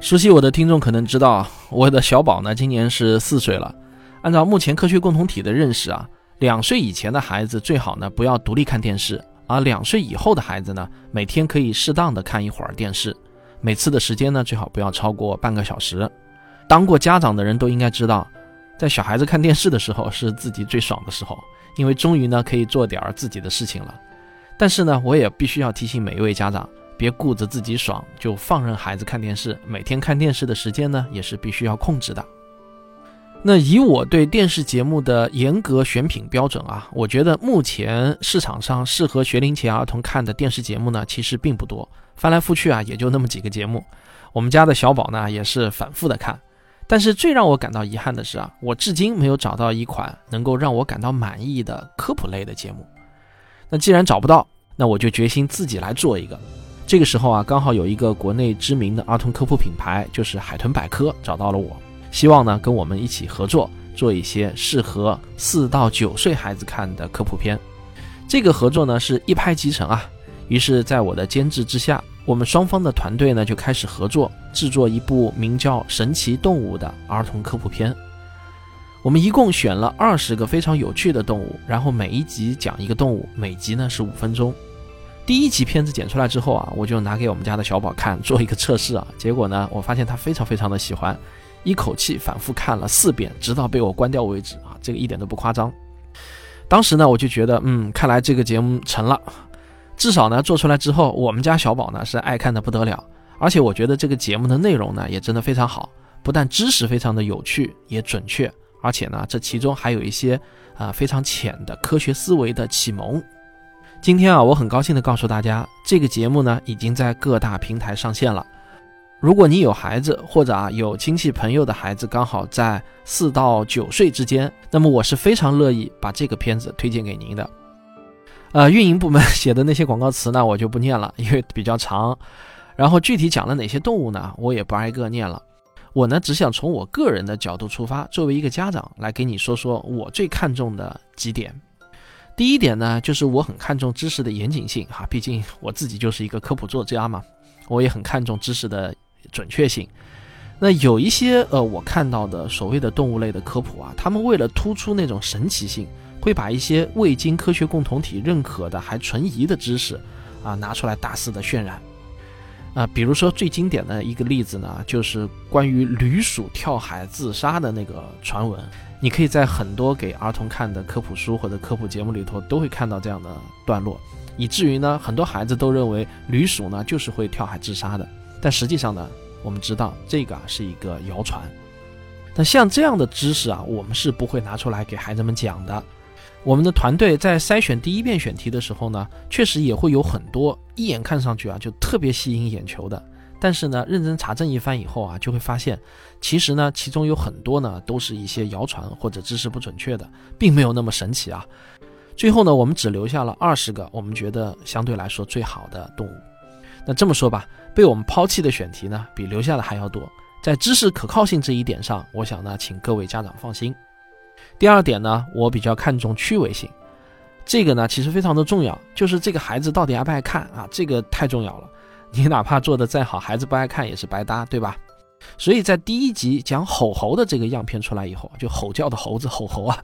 熟悉我的听众可能知道，我的小宝呢今年是四岁了。按照目前科学共同体的认识啊，两岁以前的孩子最好呢不要独立看电视，而两岁以后的孩子呢，每天可以适当的看一会儿电视，每次的时间呢最好不要超过半个小时。当过家长的人都应该知道，在小孩子看电视的时候是自己最爽的时候，因为终于呢可以做点儿自己的事情了。但是呢，我也必须要提醒每一位家长。别顾着自己爽就放任孩子看电视，每天看电视的时间呢也是必须要控制的。那以我对电视节目的严格选品标准啊，我觉得目前市场上适合学龄前儿童看的电视节目呢，其实并不多，翻来覆去啊也就那么几个节目。我们家的小宝呢也是反复的看，但是最让我感到遗憾的是啊，我至今没有找到一款能够让我感到满意的科普类的节目。那既然找不到，那我就决心自己来做一个。这个时候啊，刚好有一个国内知名的儿童科普品牌，就是海豚百科，找到了我，希望呢跟我们一起合作，做一些适合四到九岁孩子看的科普片。这个合作呢是一拍即成啊，于是，在我的监制之下，我们双方的团队呢就开始合作，制作一部名叫《神奇动物》的儿童科普片。我们一共选了二十个非常有趣的动物，然后每一集讲一个动物，每集呢是五分钟。第一集片子剪出来之后啊，我就拿给我们家的小宝看，做一个测试啊。结果呢，我发现他非常非常的喜欢，一口气反复看了四遍，直到被我关掉为止啊。这个一点都不夸张。当时呢，我就觉得，嗯，看来这个节目成了。至少呢，做出来之后，我们家小宝呢是爱看的不得了。而且我觉得这个节目的内容呢也真的非常好，不但知识非常的有趣，也准确，而且呢，这其中还有一些啊非常浅的科学思维的启蒙。今天啊，我很高兴的告诉大家，这个节目呢已经在各大平台上线了。如果你有孩子，或者啊有亲戚朋友的孩子刚好在四到九岁之间，那么我是非常乐意把这个片子推荐给您的。呃，运营部门写的那些广告词呢，我就不念了，因为比较长。然后具体讲了哪些动物呢，我也不挨个念了。我呢只想从我个人的角度出发，作为一个家长来给你说说我最看重的几点。第一点呢，就是我很看重知识的严谨性哈，毕竟我自己就是一个科普作家嘛，我也很看重知识的准确性。那有一些呃，我看到的所谓的动物类的科普啊，他们为了突出那种神奇性，会把一些未经科学共同体认可的还存疑的知识啊拿出来大肆的渲染。啊，比如说最经典的一个例子呢，就是关于驴鼠跳海自杀的那个传闻。你可以在很多给儿童看的科普书或者科普节目里头都会看到这样的段落，以至于呢，很多孩子都认为驴鼠呢就是会跳海自杀的。但实际上呢，我们知道这个是一个谣传。那像这样的知识啊，我们是不会拿出来给孩子们讲的。我们的团队在筛选第一遍选题的时候呢，确实也会有很多一眼看上去啊就特别吸引眼球的。但是呢，认真查证一番以后啊，就会发现，其实呢，其中有很多呢，都是一些谣传或者知识不准确的，并没有那么神奇啊。最后呢，我们只留下了二十个我们觉得相对来说最好的动物。那这么说吧，被我们抛弃的选题呢，比留下的还要多。在知识可靠性这一点上，我想呢，请各位家长放心。第二点呢，我比较看重趣味性，这个呢，其实非常的重要，就是这个孩子到底爱不爱看啊，这个太重要了。你哪怕做的再好，孩子不爱看也是白搭，对吧？所以在第一集讲吼猴的这个样片出来以后，就吼叫的猴子吼猴啊，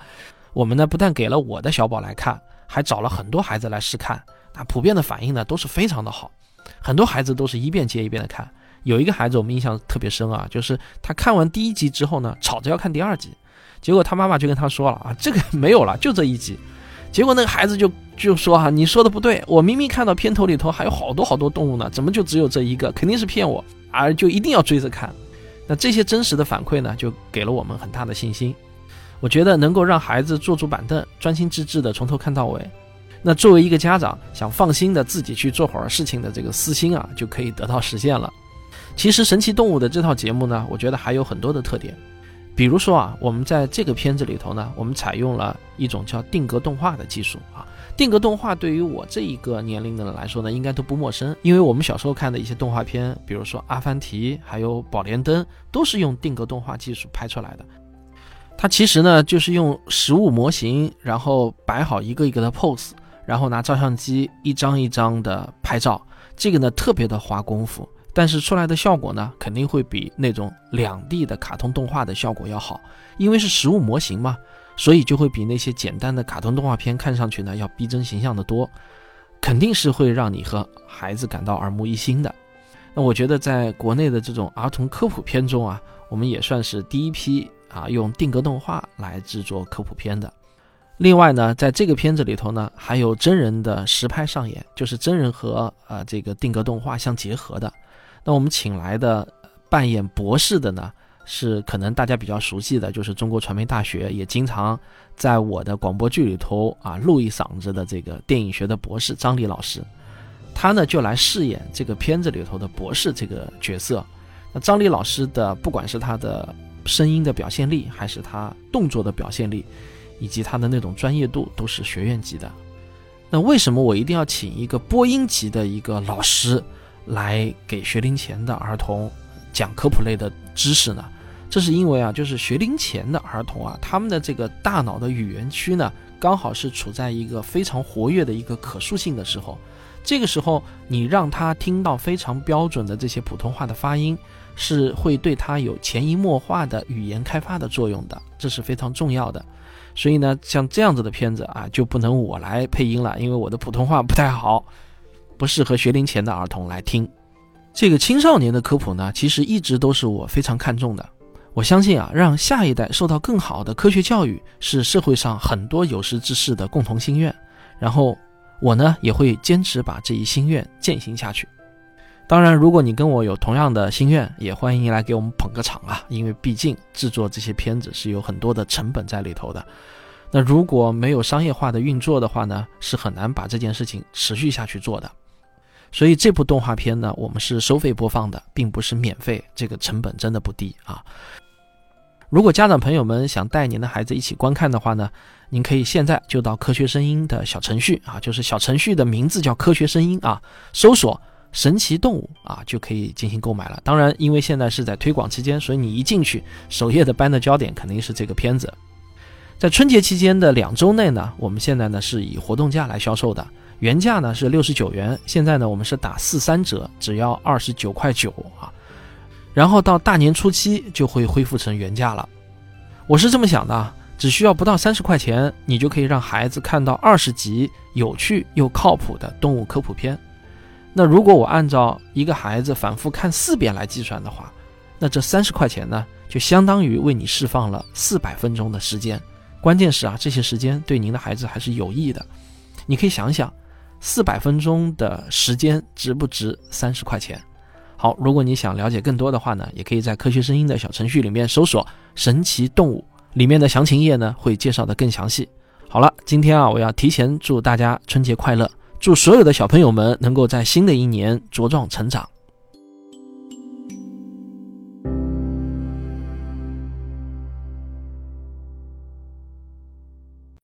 我们呢不但给了我的小宝来看，还找了很多孩子来试看，那普遍的反应呢都是非常的好，很多孩子都是一遍接一遍的看。有一个孩子我们印象特别深啊，就是他看完第一集之后呢，吵着要看第二集，结果他妈妈就跟他说了啊，这个没有了，就这一集。结果那个孩子就就说哈，你说的不对，我明明看到片头里头还有好多好多动物呢，怎么就只有这一个？肯定是骗我，而就一定要追着看。那这些真实的反馈呢，就给了我们很大的信心。我觉得能够让孩子坐住板凳，专心致志的从头看到尾，那作为一个家长想放心的自己去做会儿事情的这个私心啊，就可以得到实现了。其实神奇动物的这套节目呢，我觉得还有很多的特点。比如说啊，我们在这个片子里头呢，我们采用了一种叫定格动画的技术啊。定格动画对于我这一个年龄的人来说呢，应该都不陌生，因为我们小时候看的一些动画片，比如说《阿凡提》还有《宝莲灯》，都是用定格动画技术拍出来的。它其实呢，就是用实物模型，然后摆好一个一个的 pose，然后拿照相机一张一张的拍照，这个呢特别的花功夫。但是出来的效果呢，肯定会比那种两 D 的卡通动画的效果要好，因为是实物模型嘛，所以就会比那些简单的卡通动画片看上去呢要逼真形象的多，肯定是会让你和孩子感到耳目一新的。那我觉得在国内的这种儿童科普片中啊，我们也算是第一批啊用定格动画来制作科普片的。另外呢，在这个片子里头呢，还有真人的实拍上演，就是真人和呃这个定格动画相结合的。那我们请来的扮演博士的呢，是可能大家比较熟悉的，就是中国传媒大学也经常在我的广播剧里头啊录一嗓子的这个电影学的博士张丽老师，他呢就来饰演这个片子里头的博士这个角色。那张丽老师的不管是他的声音的表现力，还是他动作的表现力，以及他的那种专业度，都是学院级的。那为什么我一定要请一个播音级的一个老师？来给学龄前的儿童讲科普类的知识呢？这是因为啊，就是学龄前的儿童啊，他们的这个大脑的语言区呢，刚好是处在一个非常活跃的一个可塑性的时候。这个时候，你让他听到非常标准的这些普通话的发音，是会对他有潜移默化的语言开发的作用的，这是非常重要的。所以呢，像这样子的片子啊，就不能我来配音了，因为我的普通话不太好。不适合学龄前的儿童来听，这个青少年的科普呢，其实一直都是我非常看重的。我相信啊，让下一代受到更好的科学教育，是社会上很多有识之士的共同心愿。然后我呢，也会坚持把这一心愿践行下去。当然，如果你跟我有同样的心愿，也欢迎来给我们捧个场啊！因为毕竟制作这些片子是有很多的成本在里头的。那如果没有商业化的运作的话呢，是很难把这件事情持续下去做的。所以这部动画片呢，我们是收费播放的，并不是免费，这个成本真的不低啊。如果家长朋友们想带您的孩子一起观看的话呢，您可以现在就到科学声音的小程序啊，就是小程序的名字叫科学声音啊，搜索神奇动物啊，就可以进行购买了。当然，因为现在是在推广期间，所以你一进去，首页的班的焦点肯定是这个片子。在春节期间的两周内呢，我们现在呢是以活动价来销售的。原价呢是六十九元，现在呢我们是打四三折，只要二十九块九啊。然后到大年初七就会恢复成原价了。我是这么想的，只需要不到三十块钱，你就可以让孩子看到二十集有趣又靠谱的动物科普片。那如果我按照一个孩子反复看四遍来计算的话，那这三十块钱呢就相当于为你释放了四百分钟的时间。关键是啊，这些时间对您的孩子还是有益的。你可以想想。四百分钟的时间值不值三十块钱？好，如果你想了解更多的话呢，也可以在科学声音的小程序里面搜索“神奇动物”，里面的详情页呢会介绍的更详细。好了，今天啊，我要提前祝大家春节快乐，祝所有的小朋友们能够在新的一年茁壮成长。